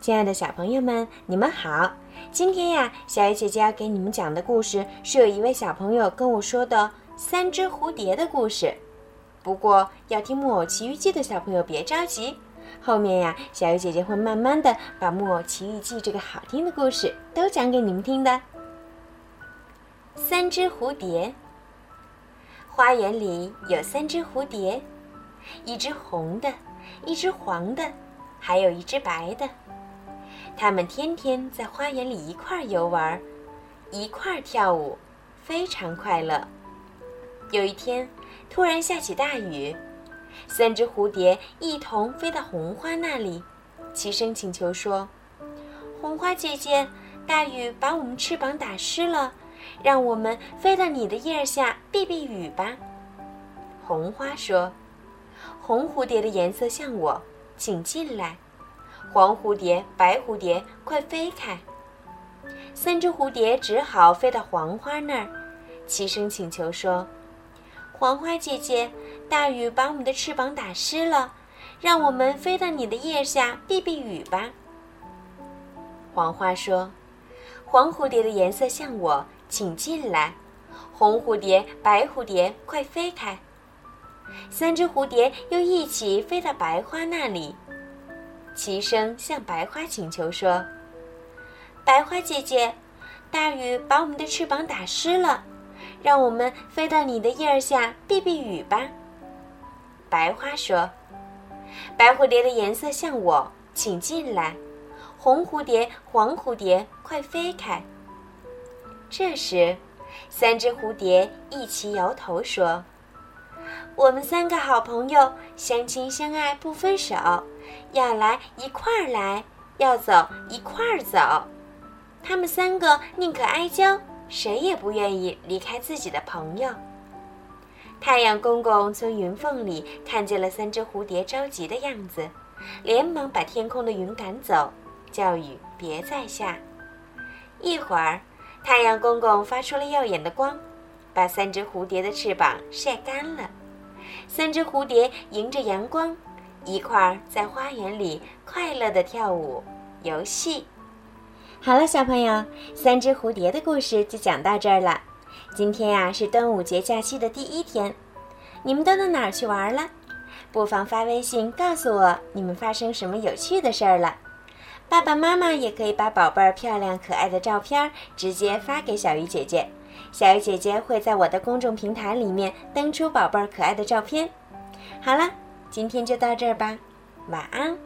亲爱的小朋友们，你们好！今天呀，小鱼姐姐要给你们讲的故事是有一位小朋友跟我说的《三只蝴蝶》的故事。不过，要听《木偶奇遇记》的小朋友别着急，后面呀，小鱼姐姐会慢慢的把《木偶奇遇记》这个好听的故事都讲给你们听的。三只蝴蝶，花园里有三只蝴蝶，一只红的，一只黄的，还有一只白的。他们天天在花园里一块儿游玩，一块儿跳舞，非常快乐。有一天，突然下起大雨，三只蝴蝶一同飞到红花那里，齐声请求说：“红花姐姐，大雨把我们翅膀打湿了，让我们飞到你的叶下避避雨吧。”红花说：“红蝴蝶的颜色像我，请进来。”黄蝴蝶、白蝴蝶，快飞开！三只蝴蝶只好飞到黄花那儿，齐声请求说：“黄花姐姐，大雨把我们的翅膀打湿了，让我们飞到你的叶下避避雨吧。”黄花说：“黄蝴蝶的颜色像我，请进来。红蝴蝶、白蝴蝶，快飞开！”三只蝴蝶又一起飞到白花那里。齐声向白花请求说：“白花姐姐，大雨把我们的翅膀打湿了，让我们飞到你的叶儿下避避雨吧。”白花说：“白蝴蝶的颜色像我，请进来。红蝴蝶、黄蝴蝶，快飞开。”这时，三只蝴蝶一起摇头说：“我们三个好朋友，相亲相爱不分手。”要来一块儿来，要走一块儿走。他们三个宁可哀交，谁也不愿意离开自己的朋友。太阳公公从云缝里看见了三只蝴蝶着急的样子，连忙把天空的云赶走，叫雨别再下。一会儿，太阳公公发出了耀眼的光，把三只蝴蝶的翅膀晒干了。三只蝴蝶迎着阳光。一块儿在花园里快乐的跳舞、游戏。好了，小朋友，三只蝴蝶的故事就讲到这儿了。今天呀是端午节假期的第一天，你们都到哪儿去玩了？不妨发微信告诉我你们发生什么有趣的事儿了。爸爸妈妈也可以把宝贝儿漂亮可爱的照片直接发给小鱼姐姐，小鱼姐姐会在我的公众平台里面登出宝贝儿可爱的照片。好了。今天就到这儿吧，晚安。